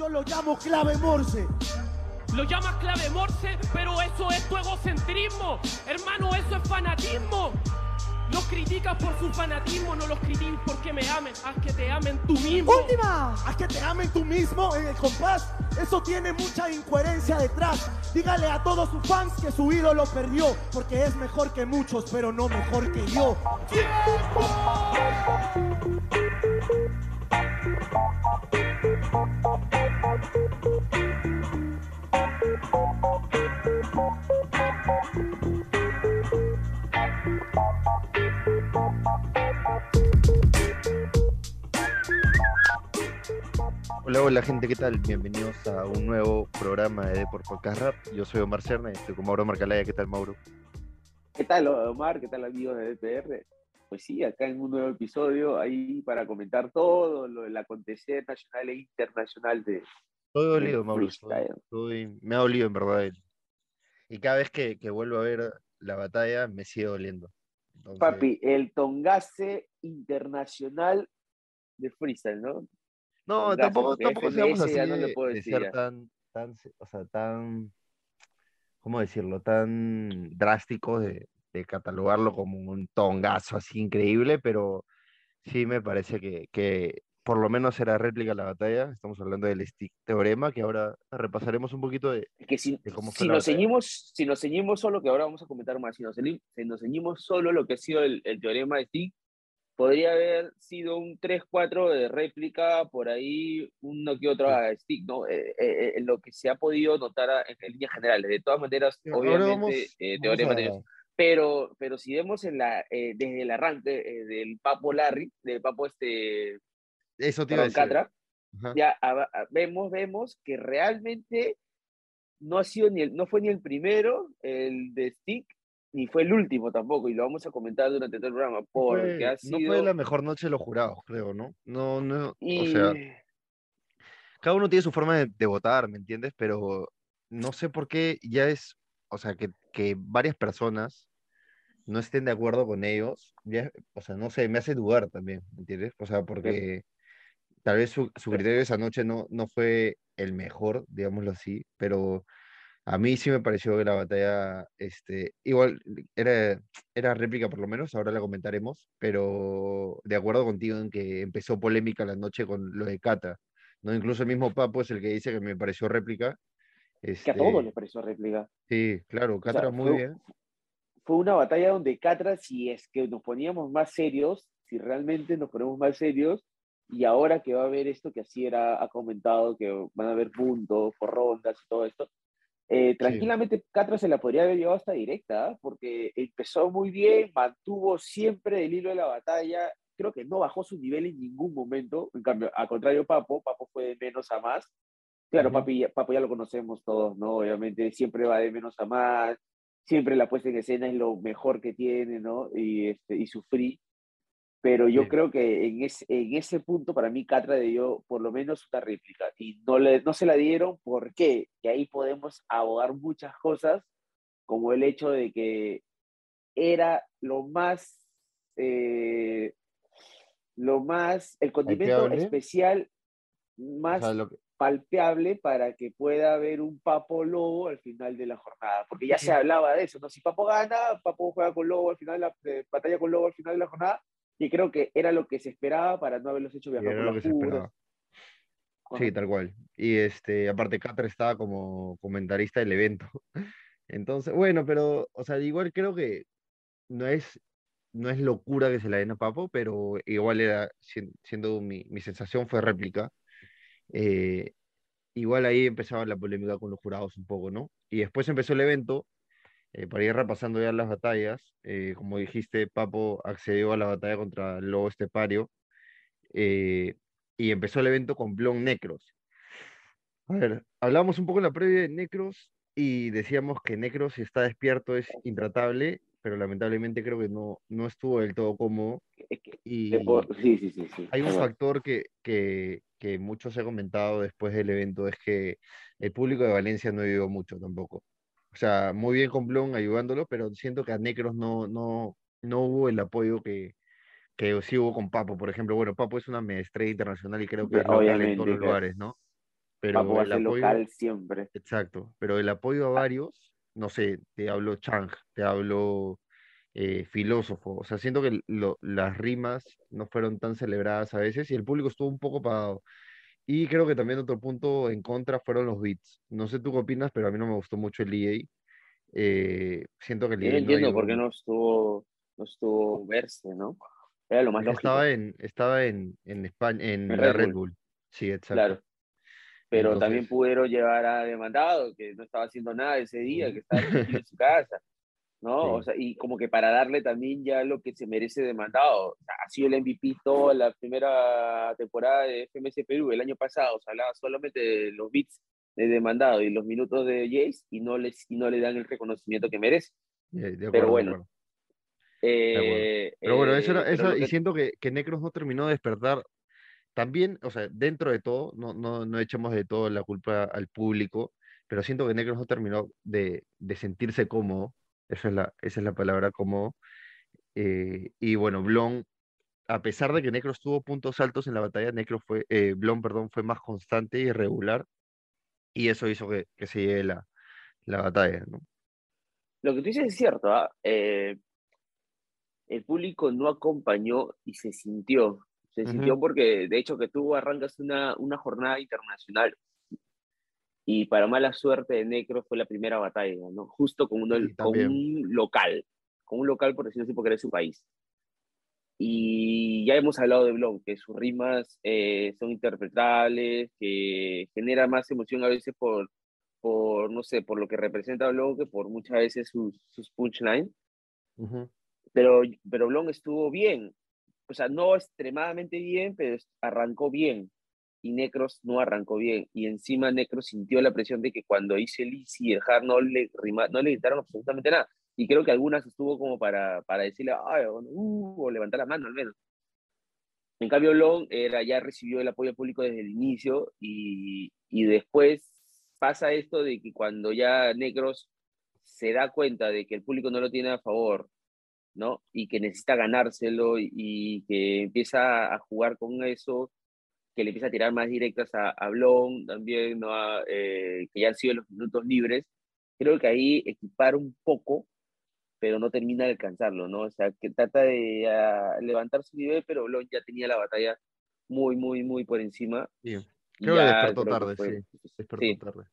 Yo lo llamo clave Morse. Lo llamas clave Morse, pero eso es tu egocentrismo. Hermano, eso es fanatismo. Los criticas por su fanatismo, no los critiques porque me amen. Haz que te amen tú mismo. ¡Última! Haz que te amen tú mismo en el compás. Eso tiene mucha incoherencia detrás. Dígale a todos sus fans que su ídolo perdió. Porque es mejor que muchos, pero no mejor que yo. Hola, hola gente, ¿qué tal? Bienvenidos a un nuevo programa de Deport Podcast Rap. Yo soy Omar Cerna y estoy con Mauro Marcalaya. ¿Qué tal, Mauro? ¿Qué tal, Omar? ¿Qué tal, amigos de DPR? Pues sí, acá en un nuevo episodio ahí para comentar todo lo del acontecer nacional e internacional de. Del dolido, Mauro. Estoy- me ha dolido, en verdad. Y cada vez que, que vuelvo a ver la batalla, me sigue doliendo. Entonces, Papi, el Tongase Internacional de Freestyle, ¿no? No, Tongazo, tampoco, tampoco seamos así ya no le puedo de decir ser tan, tan, o sea, tan, ¿cómo decirlo? Tan drásticos de, de catalogarlo como un tongazo así increíble, pero sí me parece que, que por lo menos será réplica la batalla. Estamos hablando del stick teorema, que ahora repasaremos un poquito de, que si, de cómo fue si nos ceñimos, si nos ceñimos solo, que ahora vamos a comentar más, si nos, ceñi- si nos ceñimos solo lo que ha sido el, el teorema de Stick, podría haber sido un 3-4 de réplica, por ahí uno que otro a Stick, ¿no? Eh, eh, eh, lo que se ha podido notar en, en líneas generales. De todas maneras, Ahora obviamente, vamos- eh, vamos. Pero, pero si vemos en la, eh, desde el arranque eh, del Papo Larry, del Papo este, Eso te iba a. Catra, ya a- a- vemos, vemos que realmente no ha sido ni el, no fue ni el primero, el de Stick, ni fue el último tampoco, y lo vamos a comentar durante todo el programa, porque Fue- ha no sido... fue la mejor noche de los jurados, creo, ¿no? No, no, o y- sea, cada uno tiene su forma de, de votar, ¿me entiendes? Pero no sé por qué ya es, o sea, que, que varias personas no estén de acuerdo con ellos, ya, o sea, no sé, me hace dudar también, ¿me entiendes? O sea, porque tal vez su, su criterio esa noche no, no fue el mejor, digámoslo así, pero a mí sí me pareció que la batalla, este, igual era, era réplica por lo menos, ahora la comentaremos, pero de acuerdo contigo en que empezó polémica la noche con lo de Cata, ¿no? Incluso el mismo Papo es el que dice que me pareció réplica. que a Este, todos les pareció réplica. Sí, claro, sea, Catra muy fue- bien. Fue una batalla donde Catra, si es que nos poníamos más serios, si realmente nos ponemos más serios, y ahora que va a haber esto que así era, ha comentado, que van a haber puntos por rondas y todo esto, eh, tranquilamente Catra se la podría haber llevado hasta directa, ¿ah? porque empezó muy bien, mantuvo siempre el hilo de la batalla, creo que no bajó su nivel en ningún momento, en cambio, al contrario Papo, Papo fue de menos a más, claro. Papi, ya- Papo ya lo conocemos todos, ¿no? Obviamente siempre va de menos a más, siempre la puesta en escena es lo mejor que tiene, ¿no? Y, este, y su free. Pero yo Sí. creo que en ese, en ese punto para mí Catra dio por lo menos una réplica y no, le, no se la dieron ¿por qué? Que ahí podemos abogar muchas cosas, como el hecho de que era lo más, eh, lo más, el condimento Palpeable. especial O más sea, lo que- palpeable para que pueda haber un Papo Lobo al final de la jornada, porque ya se hablaba de eso, ¿no? Si Papo gana, Papo juega con Lobo al final, de la, eh, batalla con Lobo al final de la jornada, y creo que era lo que se esperaba para no haberlos hecho viajar por lo que las se puras. esperaba. Sí, tal cual. Y este, aparte Catra estaba como comentarista del evento. Entonces, bueno, pero, o sea, igual creo que no es, no es locura que se la den a Papo, pero igual era, sien- siendo mi, mi sensación fue réplica. Eh, igual ahí empezaba la polémica con los jurados un poco, ¿no? Y después empezó el evento, eh, para ir repasando ya las batallas. eh, como dijiste, Papo accedió a la batalla contra el Lobo Estepario. eh, y empezó el evento con Blon Necros. A ver, hablábamos un poco en la previa de Necros y decíamos que Necros, si está despierto, es intratable, pero lamentablemente creo que no, no estuvo del todo cómodo. Y sí, sí, sí, sí. hay un factor que, que, que muchos he comentado después del evento, es que el público de Valencia no ayudó mucho tampoco. O sea, muy bien con Blon ayudándolo, pero siento que a Necros no, no, no hubo el apoyo que, que sí hubo con Papo, por ejemplo. Bueno, Papo es una estrella internacional y creo que es local en todos los lugares, ¿no? pero el apoyo, local siempre. Exacto, pero el apoyo a varios, no sé, te hablo Chang, te hablo eh, filósofo, o sea, siento que las rimas no fueron tan celebradas a veces y el público estuvo un poco apagado. Y creo que también otro punto en contra fueron los beats. No sé tú qué opinas, pero a mí no me gustó mucho el DJ. Eh, siento que el Yo no entiendo por qué no estuvo, no estuvo verse, ¿no? Era lo más lógico. Estaba en, estaba en, en España, en la Red Bull. Sí, exacto. Claro. Pero también pudieron llevar a demandado, que no estaba haciendo nada ese día, que estaba en su casa. ¿No? O sea, y como que para darle también ya lo que se merece demandado. ha sido el MVP toda la primera temporada de FMS Perú el año pasado, se hablaba solamente de los beats de demandado y los minutos de Jace y no, les, y no le dan el reconocimiento que merece. Pero bueno. Eh, Pero bueno, eso, era, eh, eso y siento que, que Necros no terminó de despertar también, o sea, dentro de todo, no, no, no echamos de todo la culpa al público, pero siento que Necros no terminó de, de sentirse cómodo esa es la, esa es la palabra como. Eh, y bueno, Blon, a pesar de que Necros tuvo puntos altos en la batalla, Necro fue, eh, Blon, perdón, fue más constante y regular. Y eso hizo que, que se lleve la, la batalla, ¿no? Lo que tú dices es cierto, ¿ah? eh, el público no acompañó y se sintió. Se sintió porque, de hecho, que tú arrancas una, una jornada internacional y para mala suerte de Necro fue la primera batalla, ¿no? Justo con, uno, con un local, con un local por decirlo así porque era su país. Y ya hemos hablado de Blon, que sus rimas eh, son interpretables, que genera más emoción a veces por, por, no sé, por lo que representa Blon que por muchas veces sus, sus punchlines. pero, pero Blon estuvo bien, o sea, no extremadamente bien, pero arrancó bien y Necros no arrancó bien. Y encima Necros sintió la presión de que cuando hice el y el Hard no le, no le gritaron absolutamente nada. Y creo que algunas estuvo como para, para decirle, Ay, uh", o levantar la mano al menos. En cambio, Long era, ya recibió el apoyo público desde el inicio y, y después pasa esto de que cuando ya Necros se da cuenta de que el público no lo tiene a favor, ¿no? Y que necesita ganárselo y, y que empieza a jugar con eso, que le empieza a tirar más directas a, a Blon, también, ¿no? Eh, que ya han sido los minutos libres. Creo que ahí equipar un poco, pero no termina de alcanzarlo, ¿no? O sea, que trata de levantar su nivel, pero Blon ya tenía la batalla muy, muy, muy por encima. Sí. Creo que despertó tarde, sí. Despertó tarde.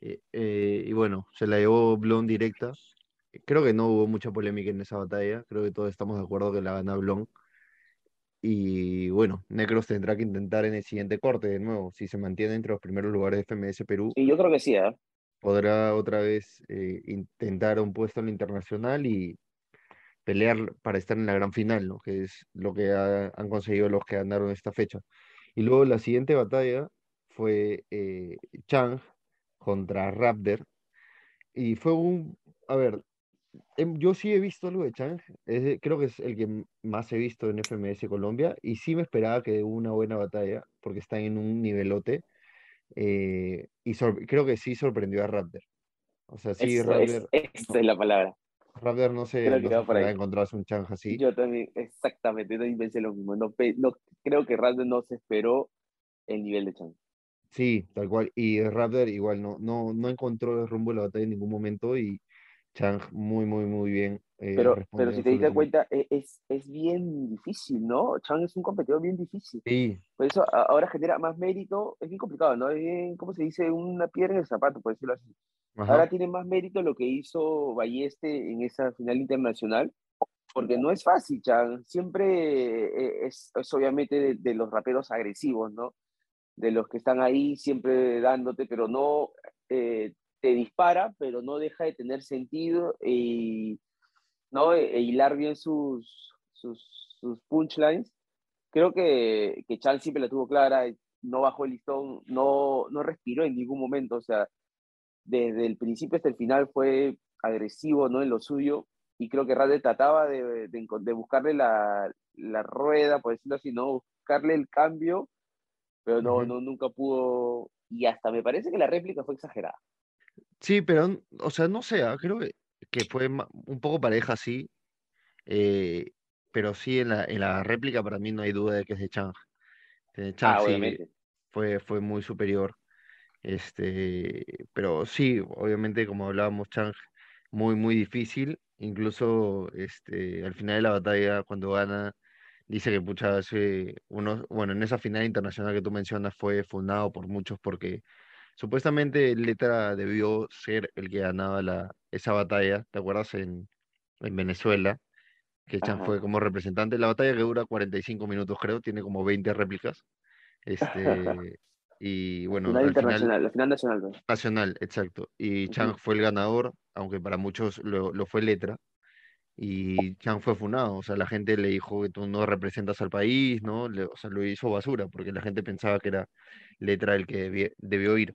Eh, eh, y bueno, se la llevó Blon directa. Creo que no hubo mucha polémica en esa batalla. Creo que todos estamos de acuerdo que la gana Blon. Y bueno, Necros tendrá que intentar en el siguiente corte de nuevo, si se mantiene entre los primeros lugares de FMS Perú. Y yo creo que sí, ¿eh? Podrá otra vez eh, intentar un puesto en lo internacional y pelear para estar en la gran final, ¿no? Que es lo que han conseguido los que ganaron esta fecha. Y luego la siguiente batalla fue eh, Chang contra Raptor. Y fue un, a ver, yo sí he visto algo de Chang, creo que es el que más he visto en FMS Colombia y sí me esperaba que una buena batalla porque están en un nivelote eh, y creo que sí sorprendió a Raptor. O sea, sí, Raptor. esa es la palabra. Raptor no sé, no se encontrarse un Chang así. Yo también, exactamente, no pensé lo mismo. No, creo que Raptor no se esperó el nivel de Chang. Sí, tal cual. Y Raptor igual no, no, no encontró el rumbo de la batalla en ningún momento y Chang muy, muy, muy bien. Eh, pero, pero si te diste cuenta, e, es, es bien difícil, ¿no? Chang es un competidor bien difícil. Sí. Por eso ahora genera más mérito, es bien complicado, ¿no? Es bien, ¿cómo se dice? Una piedra en el zapato, por decirlo así. Ahora tiene más mérito lo que hizo Balleste en esa final internacional, porque no es fácil, Chang. Siempre eh, es, es obviamente de, los raperos agresivos, ¿no? De los que están ahí siempre dándote, pero no eh, te dispara, pero no deja de tener sentido y ¿no? E, e, hilar bien sus, sus, sus, punchlines. Creo que, que Chan siempre la tuvo clara, no bajó el listón, no, no respiró en ningún momento, o sea, desde el principio hasta el final fue agresivo ¿no? en lo suyo y creo que Rade trataba de, de, buscarle la, la, rueda, por decirlo así, ¿no? buscarle el cambio, pero no, no, nunca pudo y hasta me parece que la réplica fue exagerada. Sí, pero, o sea, no sé, ah, creo que, que fue un poco pareja, sí. Eh, pero sí, en la, en la réplica para mí no hay duda de que es de Chang. De Chang ah, sí, fue, fue muy superior. Este, pero sí, obviamente, como hablábamos, Chang, muy, muy difícil. Incluso este, al final de la batalla, cuando gana, dice que pucha, hace unos, bueno, en esa final internacional que tú mencionas fue fundado por muchos porque supuestamente Letra debió ser el que ganaba la, esa batalla, ¿te acuerdas? En, en Venezuela, que Chan fue como representante. La batalla que dura 45 minutos, creo, tiene como 20 réplicas. Este, y bueno, Final internacional, la final nacional. Nacional, exacto. Y Chang fue el ganador, aunque para muchos lo, lo fue Letra y Chang fue funado, o sea, la gente le dijo que tú no representas al país, ¿no? o sea, lo hizo basura, porque la gente pensaba que era letra el que debió, ir.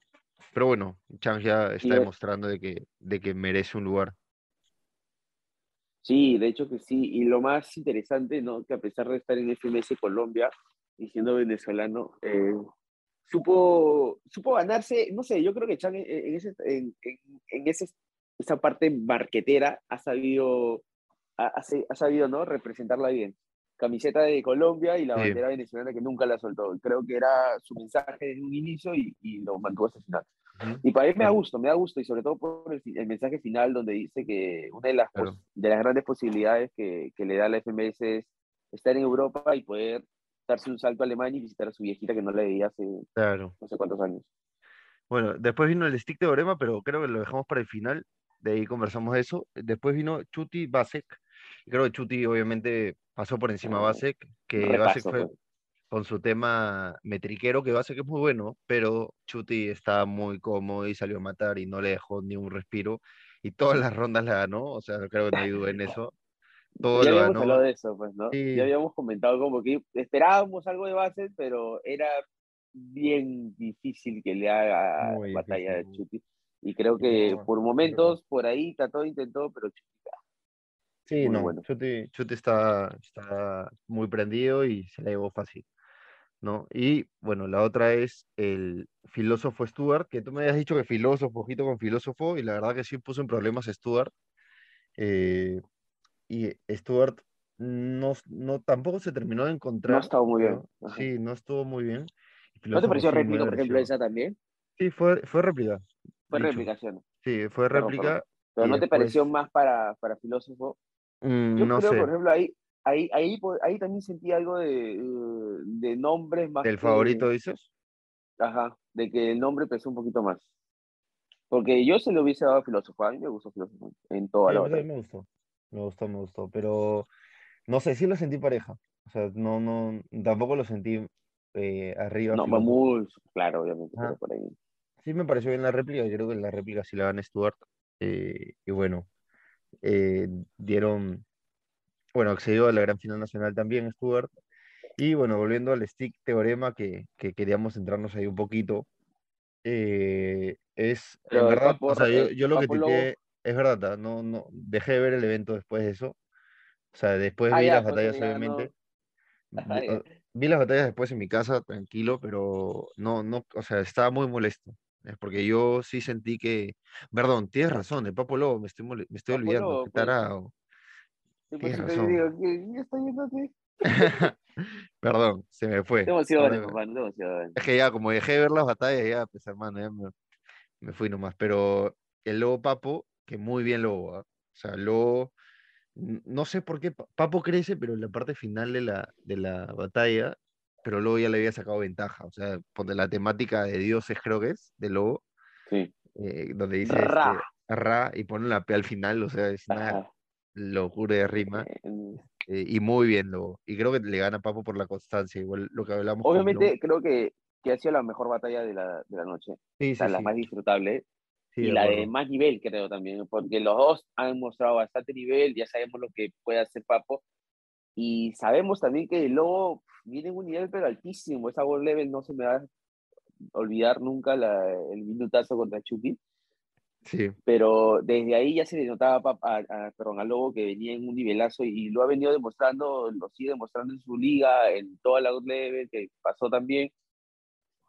Pero bueno, Chang ya está demostrando de que, de que merece un lugar. Sí, de hecho que sí, y lo más interesante, ¿no? Que a pesar de estar en FMS Colombia y siendo venezolano, eh, supo, supo ganarse, no sé, yo creo que Chang en, ese, en, en ese, esa parte marquetera ha sabido ha, sabido ¿no? representarla bien. Camiseta de Colombia y la bandera venezolana que nunca la soltó. Creo que era su mensaje desde un inicio y, y lo mantuvo hasta el final. Y para mí me da gusto, me da gusto, y sobre todo por el, mensaje final donde dice que una de las, de las grandes posibilidades que, que, le da la FMS es estar en Europa y poder darse un salto a Alemania y visitar a su viejita que no le veía hace claro. no sé cuántos años. Bueno, después vino el stick de Orema, pero creo que lo dejamos para el final. De ahí conversamos eso. Después vino Chuti Basek, creo que Chuti obviamente pasó por encima de Basek, que Basek fue pues. con su tema metriquero, que Basek es muy bueno, pero Chuti estaba muy cómodo y salió a matar y no le dejó ni un respiro. Y todas las rondas la ganó, o sea, creo que no hay duda en eso. Todo ya habíamos hablado de eso, pues, ¿no? Ya habíamos comentado como que esperábamos algo de Basek, pero era bien difícil que le haga batalla de Chuti. Y creo que por momentos, por ahí trató, intentó, pero Chuti Sí, no, bueno. Chute, está, está muy prendido y se la llevó fácil, ¿no? Y bueno, la otra es el filósofo Stuart, que tú me habías dicho que filósofo, ojito con filósofo, y la verdad que sí puso en problemas Stuart. Eh, y Stuart no, no, tampoco se terminó de encontrar. No estado muy bien. Sí, no estuvo muy bien. ¿No te pareció réplica, por ejemplo, esa también? Sí, fue, fue réplica. Fue réplica, Sí, fue réplica. Pero, no te pareció más para, para filósofo Mm, Yo no creo, sé. por ejemplo, ahí, ahí, ahí, ahí también sentí algo de, de nombres más. ¿Del favorito dices? Ajá, de que el nombre pesó un poquito más. Porque yo se lo hubiese dado a filósofo, a mí me gustó filósofo en toda la me gustó, me gustó, me gustó, pero no sé, sí lo sentí pareja. O sea, no, no, tampoco lo sentí eh, arriba. No, muy, claro, obviamente, por ahí. Sí me pareció bien la réplica, yo creo que la réplica sí la gana Stuart. Eh, y bueno, eh, dieron, bueno, accedió a la gran final nacional también Stuart. Y bueno, volviendo al stick teorema que, que queríamos centrarnos ahí un poquito, eh, es, en verdad, o sea, yo, yo, lo que te es verdad, no, no, dejé de ver el evento después de eso. O sea, después ah, vi las batallas, obviamente. Vi, las batallas después en mi casa, tranquilo, pero no, no, o sea, estaba muy molesto. Es porque yo sí sentí que. Perdón, tienes razón, el Papo Lobo, me estoy, me estoy olvidando, qué pues. tarado. tienes razón. Digo, ¿qué, estoy viendo aquí? Perdón, se me fue. Demasiado, hermano, Es que ya, como dejé de ver las batallas, ya, pues hermano, ya me, me fui nomás. Pero el Lobo Papo, que muy bien Lobo, ¿ah? o sea, Lobo, no sé por qué Papo crece, pero en la parte final de la, de la batalla pero luego ya le había sacado ventaja. O sea, de la temática de dioses, creo que es, de Lobo, sí. Eh, donde dice Ra. Este, Ra y pone la P al final, o sea, es una locura de rima. Eh, y muy bien Lobo. Y creo que le gana Papo por la constancia, igual lo que hablamos. Obviamente, creo que, que ha sido la mejor batalla de la, de la noche. Sí, o sea, la más disfrutable. y la de más nivel, creo también, porque los dos han mostrado bastante nivel, ya sabemos lo que puede hacer Papo, y sabemos también que Lobo viene en un nivel pero altísimo. Esa World Level no se me va a olvidar nunca la, el minutazo contra Chucky. Sí. Pero desde ahí ya se le notaba a, a, perdón, a Lobo que venía en un nivelazo y, lo ha venido demostrando, lo sigue demostrando en su liga, en toda la Level que pasó también.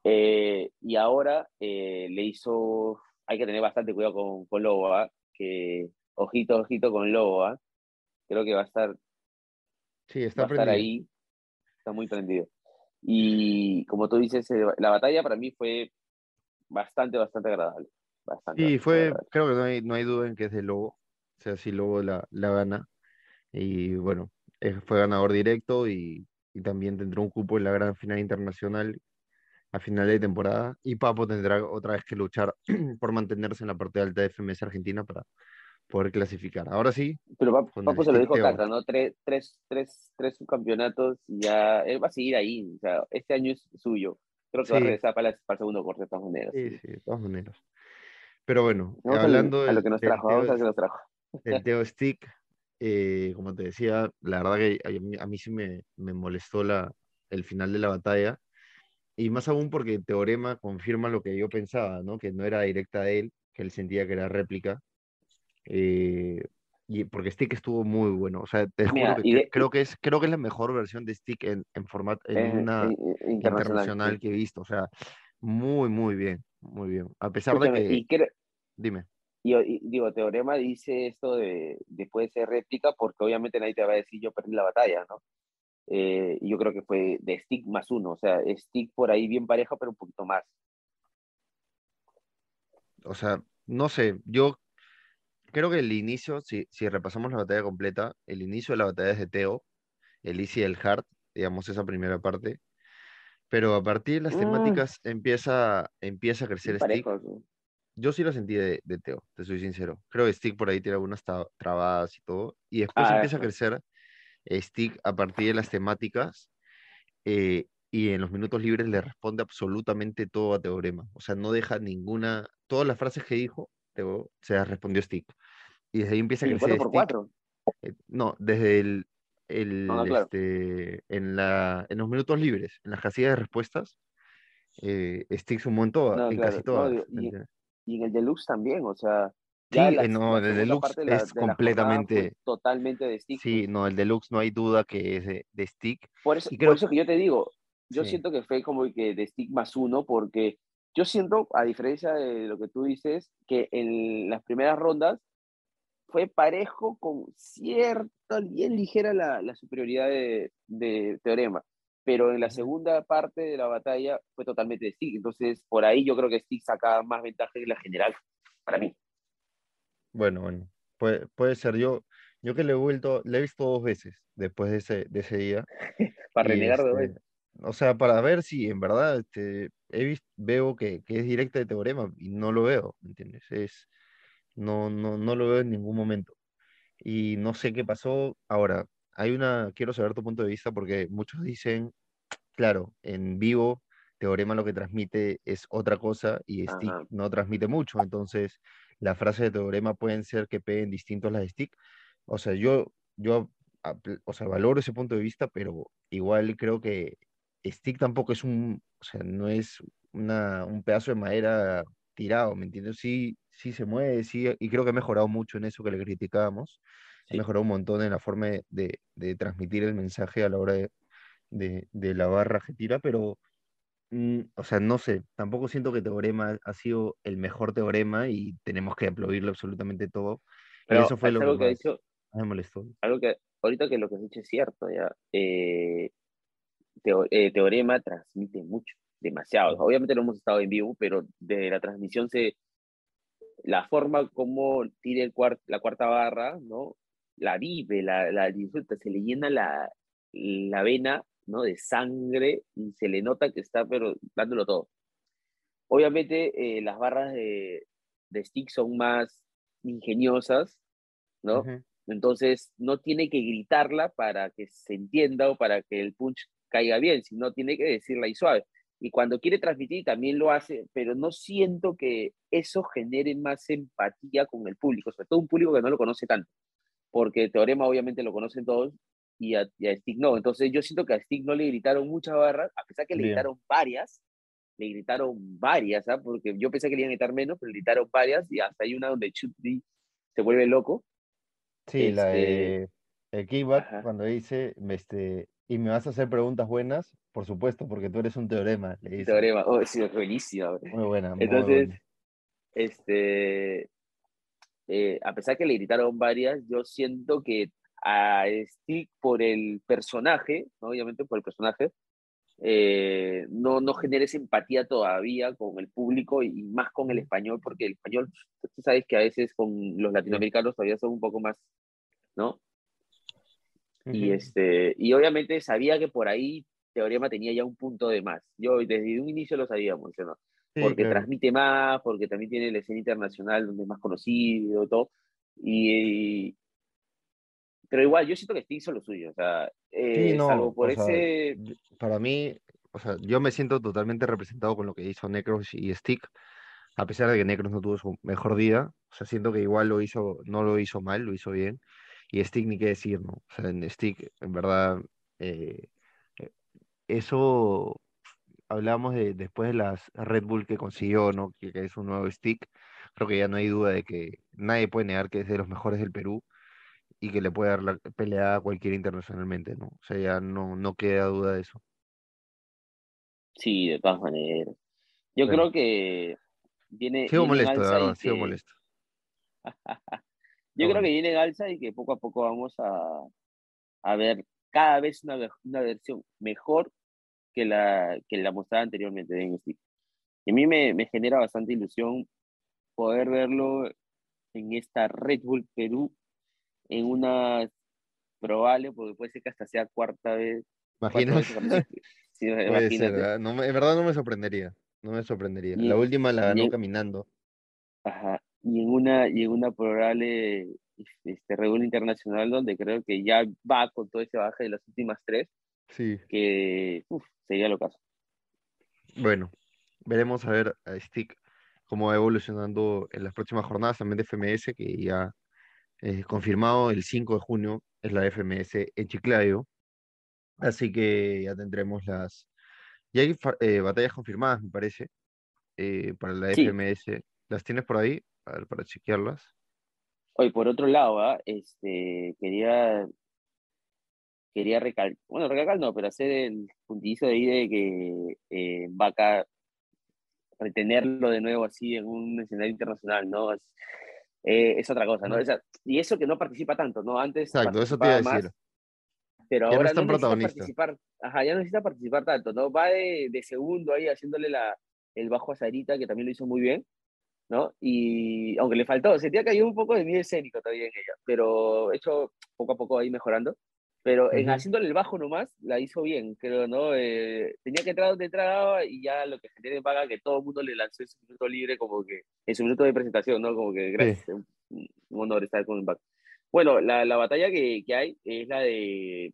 Eh, y ahora eh, le hizo, hay que tener bastante cuidado con, con Lobo, ¿ah? que ojito, ojito con Lobo, ¿ah? creo que va a estar Sí, está va ahí. Está muy prendido. Y como tú dices, eh, la batalla para mí fue bastante, bastante agradable. Bastante, Sí, fue, agradable. creo que no hay, no hay duda en que es de Lobo. O sea, sí, Lobo la, la gana. Y bueno, eh, fue ganador directo y, y también tendrá un cupo en la gran final internacional a final de temporada. Y Papo tendrá otra vez que luchar por mantenerse en la parte alta de FMS Argentina para poder clasificar. Ahora sí, Pero el Papo se lo dijo. Cata, ¿no? Tres, tres, tres, tres subcampeonatos y ya él va a seguir ahí. O sea, este año es suyo. Creo que va a Sí. regresar para, la- para el segundo corte de todas maneras. Sí, sí, de todas maneras. Pero bueno, Vamos hablando a lo del, que nos trajo, vamos a lo que nos trajo. del Teo Stick, eh, como te decía, la verdad que a mí, a mí sí me, me molestó la, el final de la batalla. Y más aún porque Teorema confirma lo que yo pensaba, ¿no? Que no era directa de él, que él sentía que era réplica. Eh, y porque Stick estuvo muy bueno. O sea, te Mira, juro que de- creo que es, creo que es la mejor versión de Stick en, en formato, en Eh, una internacional sí. que he visto. O sea, muy, muy bien, muy bien. A pesar de que, y, dime, y- y- digo, Teorema dice esto de, de puede ser réplica porque obviamente nadie te va a decir yo perdí la batalla, ¿no? Eh, y yo creo que fue de Stick más uno, o sea, Stick por ahí bien pareja, pero un poquito más. o sea, no sé, yo creo que el inicio, si, si repasamos la batalla completa, el inicio de la batalla es de Teo, el Easy y el Hard, digamos esa primera parte, pero a partir de las Mm. temáticas empieza, empieza a crecer Bien Stick. ¿no? Yo sí lo sentí de, de Teo, te soy sincero. Creo que Stick por ahí tiene algunas tra- trabadas y todo, y después Ah, empieza a eso. crecer Stick a partir de las temáticas, eh, y en los minutos libres le responde absolutamente todo a Teorema. O sea, no deja ninguna, todas las frases que dijo, Teo, se las respondió Stick. Y desde ahí empieza a crecer 4 por Stick. 4 Eh, no, desde el, el, Ah, claro. este, en la, en los minutos libres, en las casillas de respuestas, eh, Stick sumó en todas, No, en claro, casi no, todas. digo, ¿me y-? Y en el Deluxe también, o sea, Sí, eh, la- no, el Deluxe de la- es de completamente, totalmente de Stick. sí, pues. no, el Deluxe no hay duda que es de, de Stick. Por eso, Y por creo- eso que yo te digo, yo Sí. siento que fue como que de Stick más uno, porque yo siento, a diferencia de lo que tú dices, que en las primeras rondas fue parejo con cierta, bien ligera la, la superioridad de, de Teorema, pero en la segunda parte de la batalla fue totalmente de Stick, entonces por ahí yo creo que Stick sacaba más ventaja que la general, para mí. Bueno, bueno, puede, puede ser. Yo, yo que le he vuelto, le he visto dos veces después de ese, de ese día. Para renegar de este, vuelta. o sea, para ver si en verdad este, he vis- veo que, que es directa de teorema y no lo veo, ¿me entiendes? Es, no, no, no lo veo en ningún momento. Y no sé qué pasó. Ahora, hay una, quiero saber tu punto de vista porque muchos dicen, claro, en vivo Teorema lo que transmite es otra cosa y Stick no transmite mucho. Entonces, las frases de Teorema pueden ser que peguen distintos las de Stick. O sea, yo, yo o sea, valoro ese punto de vista, pero igual creo que Stick tampoco es un, o sea, no es una, un pedazo de madera tirado, ¿me entiendes? Sí, sí se mueve, sí, y creo que ha mejorado mucho en eso que le criticábamos. Ha Sí. mejorado un montón en la forma de, de- transmitir el mensaje a la hora de, de- de la barra que tira, pero, mm, o sea, no sé, tampoco siento que Teorema ha sido el mejor Teorema y tenemos que aplaudirlo absolutamente todo. Y Pero eso fue lo que que ha más dicho, me molestó. algo que ahorita que lo que has dicho es cierto, ya. Eh, Teo- eh, Teorema transmite mucho, demasiado. Obviamente no hemos estado en vivo, pero de la transmisión se. La forma como tira el cuart- la cuarta barra, ¿no? La vive, la, la disfruta, se le llena la, la vena, ¿no? De sangre y se le nota que está, pero dándolo todo. Obviamente, eh, las barras de, de Stick son más ingeniosas, ¿no? Ujú. Entonces, no tiene que gritarla para que se entienda o para que el punch caiga bien, sino tiene que decirla y suave. Y cuando quiere transmitir también lo hace, pero no siento que eso genere más empatía con el público, sobre todo un público que no lo conoce tanto, porque Teorema obviamente lo conocen todos y a, y a Stick no. Entonces, yo siento que a Stick no le gritaron muchas barras, a pesar que le Bien. gritaron varias, le gritaron varias, ¿ah? porque yo pensé que le iban a gritar menos, pero le gritaron varias y hasta hay una donde Chutri se vuelve loco. Sí, la Este, de el cuando dice, este, y me vas a hacer preguntas buenas, por supuesto, porque tú eres un teorema, le dice. Teorema, oh, sí, es buenísima. Muy buena, muy Entonces, buena. este, eh, a pesar que le gritaron varias, yo siento que a Stick por el personaje, ¿no? obviamente por el personaje, eh, no, no genera esa empatía todavía con el público y más con el español, porque el español, tú sabes que a veces con los latinoamericanos todavía son un poco más, ¿no? Y, este, y obviamente sabía que por ahí Teorema tenía ya un punto de más. Yo desde un inicio lo sabíamos, ¿no? Porque transmite más, porque también tiene la escena internacional donde es más conocido, todo. Y, pero igual, yo siento que Stig hizo lo suyo, o sea, eh, salvo por ese... para mí, o sea, yo me siento totalmente representado con lo que hizo Necros y Stick, a pesar de que Necros no tuvo su mejor día, o sea, siento que igual lo hizo, no lo hizo mal, lo hizo bien, y Stick ni qué decir, ¿no? O sea, en Stick, en verdad, eh, eh, eso hablábamos de después de las Red Bull que consiguió, ¿no? Que, que, es un nuevo stick. Creo que ya no hay duda de que nadie puede negar que es de los mejores del Perú y que le puede dar la pelea a cualquier internacionalmente, ¿no? O sea, ya no, no queda duda de eso. Sí, de todas maneras. Yo creo que viene. Sigo molesto, de verdad, sigo molesto. Yo creo que viene en alza y que poco a poco vamos a, a ver cada vez una, una versión mejor que la, que la mostrada anteriormente de Y a mí me, me genera bastante ilusión poder verlo en esta Red Bull Perú en una probable, porque puede ser que hasta sea cuarta vez. Imagínate. sí, no, en verdad no me sorprendería. No me sorprendería. la última la ganó caminando. Ajá. Y en una, y en una probable este, reunión internacional donde creo que ya va con todo ese baje de las últimas tres. Sí. Que uf, sería lo caso. Bueno, veremos a ver a Stick cómo va evolucionando en las próximas jornadas también de FMS, que ya eh, confirmado el 5 de junio es la FMS en Chiclayo. Así que ya tendremos las. Ya hay eh, batallas confirmadas, me parece, eh, para la FMS. ¿Las tienes por ahí? A ver, para chequearlas. Hoy, por otro lado, ¿ah? este, quería, quería recalcar, bueno, recalcar no, pero hacer el puntillo de ahí de que eh, Vaca retenerlo de nuevo así en un escenario internacional, ¿no? Eh, es otra cosa, ¿no? y eso que no participa tanto, ¿no? Antes. Exacto, eso te iba a decir. pero ahora no, necesita participar, ajá, ya no necesita participar tanto, ¿no? Va de, de, segundo ahí haciéndole la, el bajo a Sarita, que también lo hizo muy bien, ¿no? Y aunque le faltó, sentía que había un poco de miedo escénico todavía en ella, pero hecho poco a poco ahí mejorando. Pero en haciéndole el bajo nomás, la hizo bien, creo, ¿no? Eh, tenía que entrar donde entraba y ya lo que genera paga que todo el mundo le lanzó ese minuto libre como que en su minuto de presentación, ¿no? Como que gracias, un, honor estar con Impact. Bueno, la, la batalla que, que, hay es la de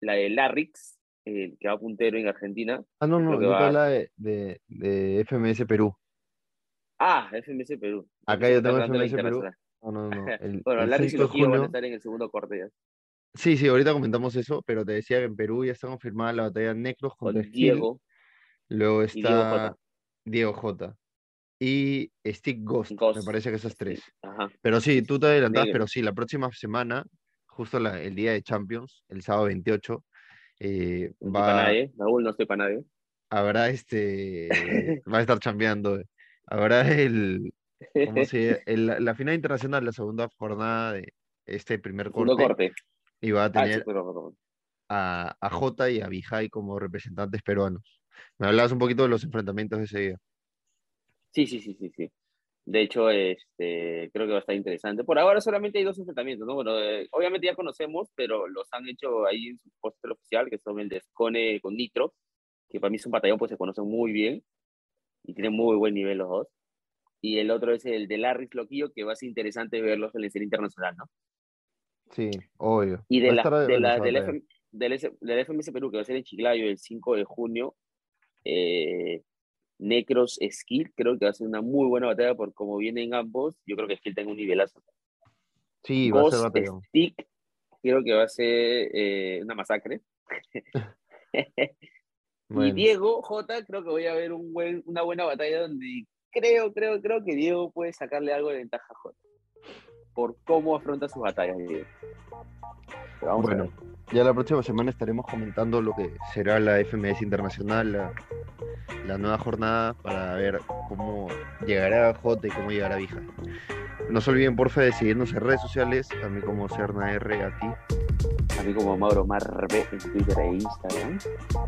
la de Larrix, eh, que va puntero en Argentina. Ah, no, no, yo va... la de, de, de, FMS Perú. Ah, FMS Perú. Acá yo tengo FMS Perú. No, no, no. El, bueno, el Larrix y los van a estar en el segundo corte ya. Sí, sí, ahorita comentamos eso, pero te decía que en Perú ya está confirmada la batalla de Necros contra Con Diego. Luego está Diego J. Y Stick Ghost, me parece que esas tres. Pero sí, tú te adelantas, pero sí, la próxima semana, justo el día de Champions, el sábado 28, eh, no va... Para nadie, Raúl, no estoy para nadie. Habrá este, va a estar chambeando. Habrá el, ¿cómo se el, la final internacional, la segunda jornada de este primer corte. corte. Y va a ah, tener a, a Jota y a Vijay como representantes peruanos. Me hablabas un poquito de los enfrentamientos de ese día. Sí, sí, sí, sí, sí. De hecho, este, creo que va a estar interesante. Por ahora solamente hay dos enfrentamientos, ¿no? Bueno, eh, obviamente ya conocemos, pero los han hecho ahí en su póster oficial, que son el de con Nitro, que para mí es un batallón, pues se conocen muy bien y tienen muy buen nivel los dos. Y el otro es el de Larry Loquillo, que va a ser interesante verlos en la escena internacional, ¿no? Sí, obvio. Y de la, de la, del, FM, del, del, FMS Perú, que va a ser en Chiclayo el 5 de junio, eh, Necros Skill, creo que va a ser una muy buena batalla por cómo vienen ambos. Yo creo que Skill tiene un nivelazo. Sí, va a ser batalla. Stick, creo que va a ser eh, una masacre. Y Diego J, creo que voy a ver un buen, una buena batalla donde creo, creo, creo que Diego puede sacarle algo de ventaja a J por cómo afronta sus batallas. bueno, ya la próxima semana estaremos comentando lo que será la FMS Internacional, la, nueva jornada, para ver cómo llegará J y cómo llegará Vija. No se olviden, porfa, de seguirnos en redes sociales, a mí como Serna R, a ti. Mí como Mauro Marbe en Twitter e Instagram.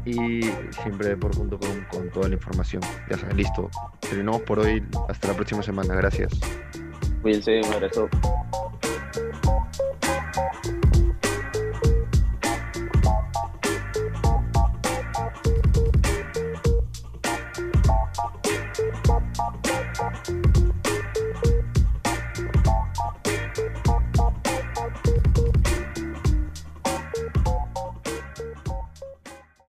Y siempre por junto con, con toda la información. Ya sabes, listo. Terminamos por hoy. Hasta la próxima semana. Gracias. Cuídense, un abrazo.